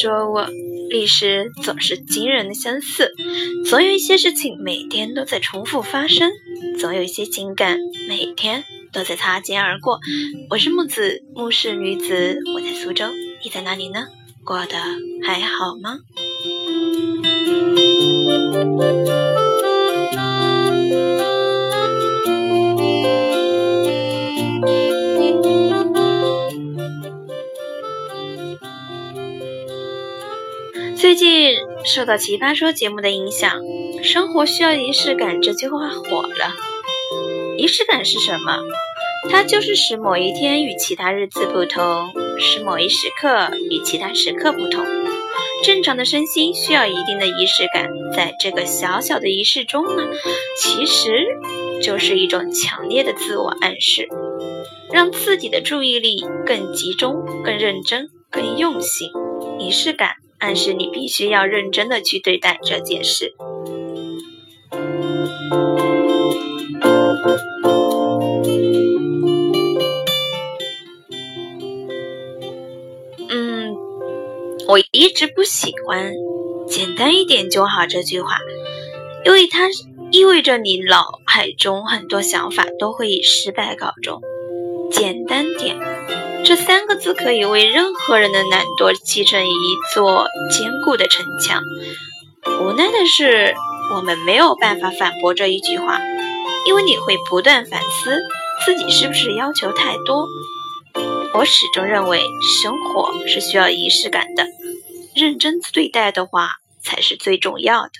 说我历史总是惊人的相似，总有一些事情每天都在重复发生，总有一些情感每天都在擦肩而过。我是木子，木氏女子，我在苏州，你在哪里呢？过得还好吗？最近受到《奇葩说》节目的影响，“生活需要仪式感”这句话火了。仪式感是什么？它就是使某一天与其他日子不同，使某一时刻与其他时刻不同。正常的身心需要一定的仪式感，在这个小小的仪式中呢，其实就是一种强烈的自我暗示，让自己的注意力更集中、更认真、更用心。仪式感。暗示你必须要认真的去对待这件事。嗯，我一直不喜欢“简单一点就好”这句话，因为它意味着你脑海中很多想法都会以失败告终。简单点。这三个字可以为任何人的懒惰砌成一座坚固的城墙。无奈的是，我们没有办法反驳这一句话，因为你会不断反思自己是不是要求太多。我始终认为，生活是需要仪式感的，认真对待的话才是最重要的。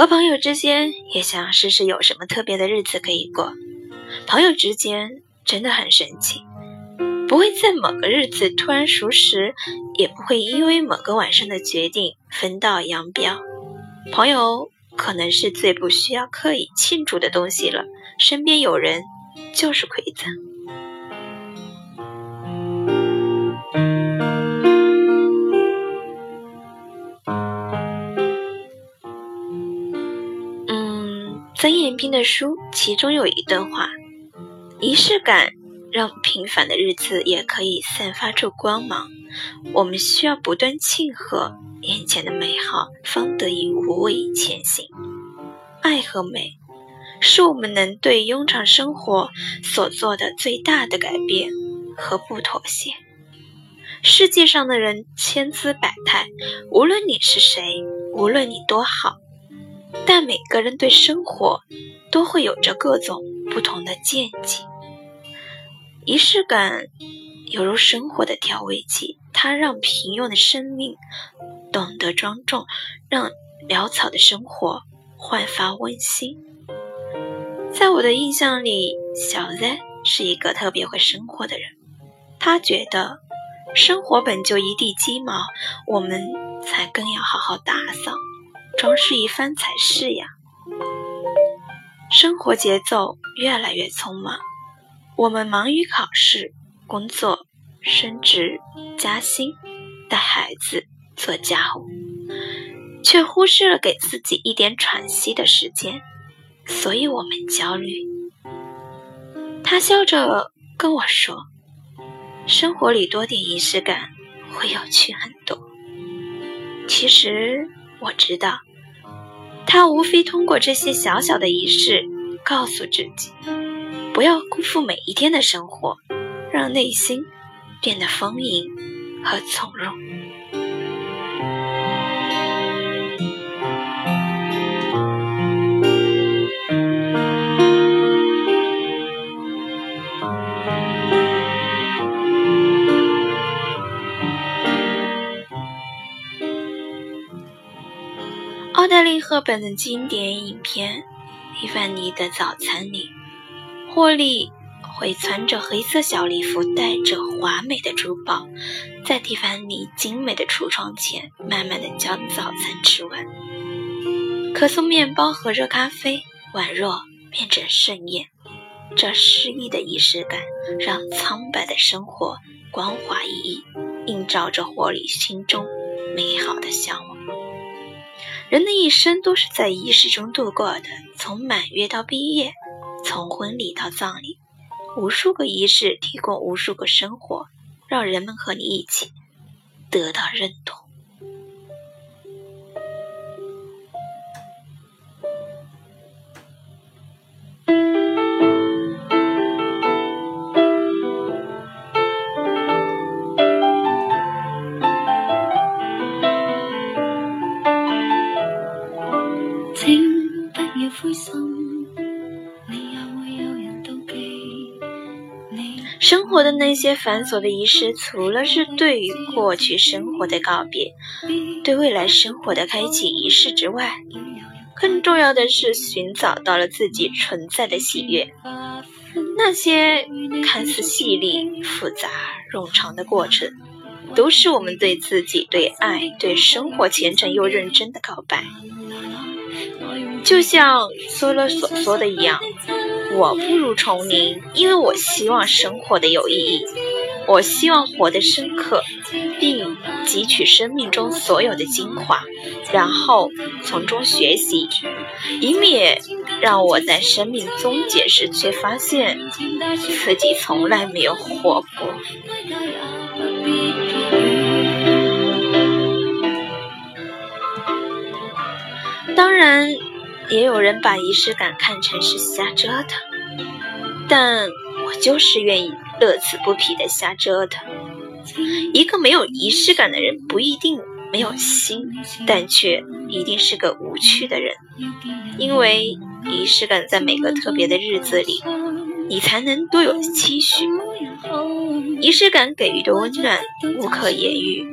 和朋友之间也想试试有什么特别的日子可以过。朋友之间真的很神奇，不会在某个日子突然熟识，也不会因为某个晚上的决定分道扬镳。朋友可能是最不需要刻意庆祝的东西了，身边有人就是馈赠。曾艳斌的书，其中有一段话：仪式感让平凡的日子也可以散发出光芒。我们需要不断庆贺眼前的美好，方得以无畏前行。爱和美，是我们能对庸常生活所做的最大的改变和不妥协。世界上的人千姿百态，无论你是谁，无论你多好。但每个人对生活都会有着各种不同的见解。仪式感犹如生活的调味剂，它让平庸的生命懂得庄重，让潦草的生活焕发温馨。在我的印象里，小 Z 是一个特别会生活的人。他觉得生活本就一地鸡毛，我们才更要好好打扫。装饰一番才是呀。生活节奏越来越匆忙，我们忙于考试、工作、升职、加薪、带孩子、做家务，却忽视了给自己一点喘息的时间，所以我们焦虑。他笑着跟我说：“生活里多点仪式感，会有趣很多。”其实我知道。他无非通过这些小小的仪式，告诉自己，不要辜负每一天的生活，让内心变得丰盈和从容。奥黛丽·赫本的经典影片《蒂凡尼的早餐》里，霍利会穿着黑色小礼服，戴着华美的珠宝，在蒂凡尼精美的橱窗前，慢慢的将早餐吃完。可颂面包和热咖啡，宛若变成盛宴。这诗意的仪式感，让苍白的生活光滑熠熠，映照着霍利心中美好的向往。人的一生都是在仪式中度过的，从满月到毕业，从婚礼到葬礼，无数个仪式提供无数个生活，让人们和你一起得到认同。生活的那些繁琐的仪式，除了是对于过去生活的告别，对未来生活的开启仪式之外，更重要的是寻找到了自己存在的喜悦。那些看似细腻、复杂、冗长的过程，都是我们对自己、对爱、对生活虔诚又认真的告白。就像梭罗所说的一样。我不如丛林，因为我希望生活的有意义，我希望活得深刻，并汲取生命中所有的精华，然后从中学习，以免让我在生命终结时却发现自己从来没有活过。当然。也有人把仪式感看成是瞎折腾，但我就是愿意乐此不疲的瞎折腾。一个没有仪式感的人，不一定没有心，但却一定是个无趣的人。因为仪式感在每个特别的日子里，你才能多有期许。仪式感给予的温暖无可言喻，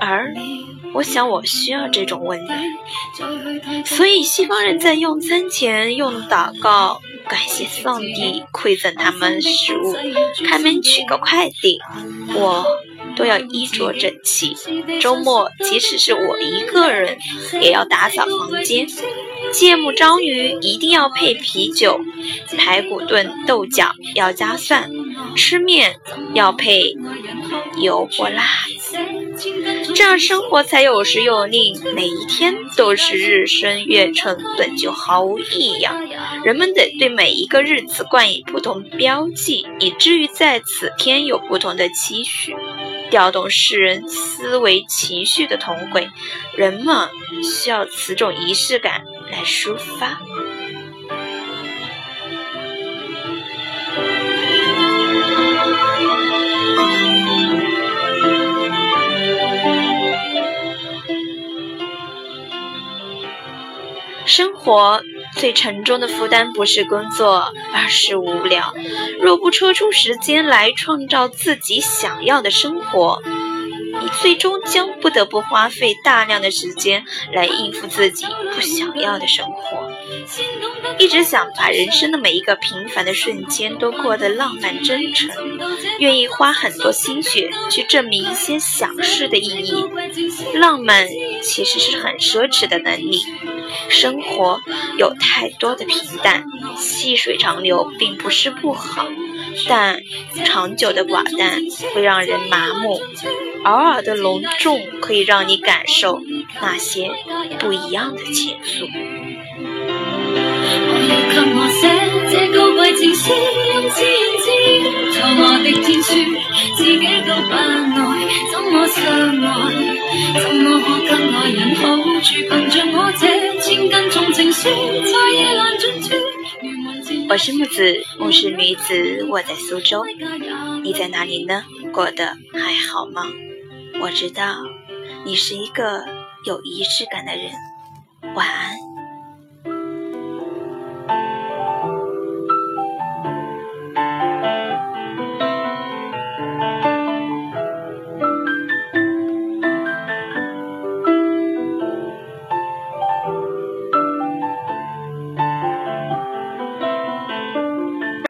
而。我想，我需要这种温暖，所以西方人在用餐前用祷告，感谢上帝馈赠他们食物，开门取个快递，我都要衣着整齐。周末，即使是我一个人，也要打扫房间。芥末章鱼一定要配啤酒，排骨炖豆角要加蒜，吃面要配油泼辣子，这样生活才有时有令。每一天都是日升月沉，本就毫无异样。人们得对每一个日子冠以不同标记，以至于在此天有不同的期许。调动世人思维情绪的同轨，人们需要此种仪式感来抒发。活最沉重的负担不是工作，而是无聊。若不抽出时间来创造自己想要的生活，你最终将不得不花费大量的时间来应付自己不想要的生活。一直想把人生的每一个平凡的瞬间都过得浪漫真诚，愿意花很多心血去证明一些小事的意义。浪漫其实是很奢侈的能力。生活有太多的平淡，细水长流并不是不好，但长久的寡淡会让人麻木，偶尔的隆重可以让你感受那些不一样的情愫。我是木子，木是女子，我在苏州，你在哪里呢？过得还好吗？我知道你是一个有仪式感的人，晚安。